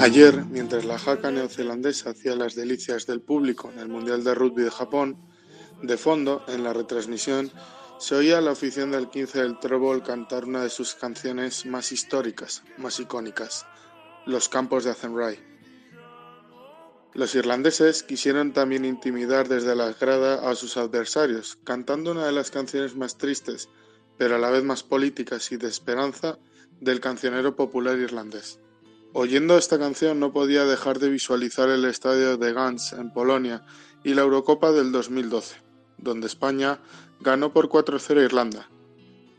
Ayer, mientras la jaca neozelandesa hacía las delicias del público en el Mundial de Rugby de Japón, de fondo, en la retransmisión, se oía a la afición del 15 del Trébol cantar una de sus canciones más históricas, más icónicas, Los campos de Athenry. Los irlandeses quisieron también intimidar desde la grada a sus adversarios, cantando una de las canciones más tristes, pero a la vez más políticas y de esperanza, del cancionero popular irlandés. Oyendo esta canción no podía dejar de visualizar el estadio de Gans en Polonia y la Eurocopa del 2012, donde España ganó por 4-0 a Irlanda.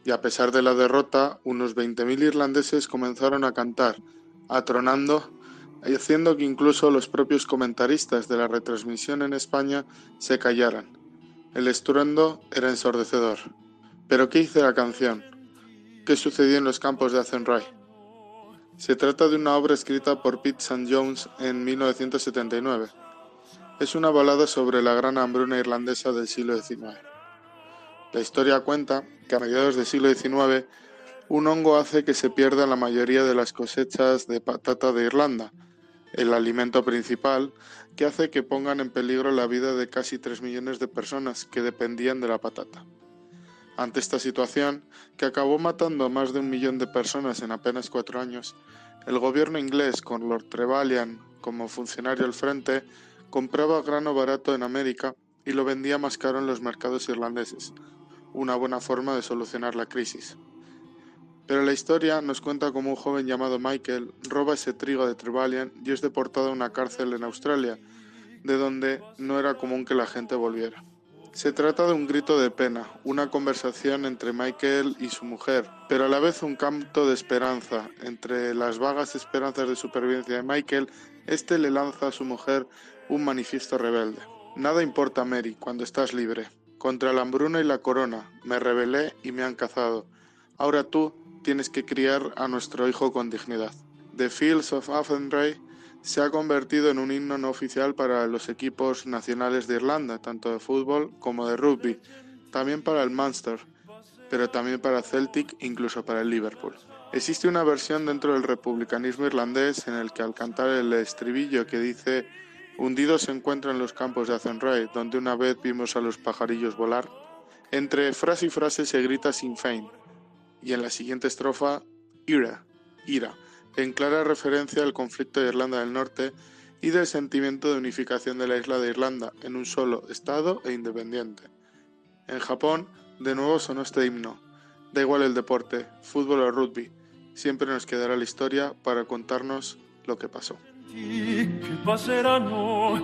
Y a pesar de la derrota, unos 20.000 irlandeses comenzaron a cantar, atronando haciendo que incluso los propios comentaristas de la retransmisión en España se callaran. El estruendo era ensordecedor. ¿Pero qué hizo la canción? ¿Qué sucedió en los campos de Athenry? Se trata de una obra escrita por Pete St. Jones en 1979. Es una balada sobre la gran hambruna irlandesa del siglo XIX. La historia cuenta que a mediados del siglo XIX un hongo hace que se pierda la mayoría de las cosechas de patata de Irlanda, el alimento principal, que hace que pongan en peligro la vida de casi 3 millones de personas que dependían de la patata. Ante esta situación, que acabó matando a más de un millón de personas en apenas cuatro años, el gobierno inglés, con Lord Trevelyan como funcionario al frente, compraba grano barato en América y lo vendía más caro en los mercados irlandeses, una buena forma de solucionar la crisis. Pero la historia nos cuenta cómo un joven llamado Michael roba ese trigo de Trevelyan y es deportado a una cárcel en Australia, de donde no era común que la gente volviera. Se trata de un grito de pena, una conversación entre Michael y su mujer, pero a la vez un canto de esperanza. Entre las vagas esperanzas de supervivencia de Michael, este le lanza a su mujer un manifiesto rebelde. Nada importa, Mary, cuando estás libre. Contra la hambruna y la corona, me rebelé y me han cazado. Ahora tú tienes que criar a nuestro hijo con dignidad. The Fields of Athenry se ha convertido en un himno no oficial para los equipos nacionales de Irlanda, tanto de fútbol como de rugby, también para el Munster, pero también para Celtic, incluso para el Liverpool. Existe una versión dentro del republicanismo irlandés en el que al cantar el estribillo que dice Hundidos se encuentran los campos de Athenry, donde una vez vimos a los pajarillos volar, entre frase y frase se grita Sinn Fein, y en la siguiente estrofa ira, ira, en clara referencia al conflicto de Irlanda del Norte y del sentimiento de unificación de la isla de Irlanda en un solo Estado e independiente. En Japón, de nuevo sonó este himno. Da igual el deporte, fútbol o rugby, siempre nos quedará la historia para contarnos lo que pasó.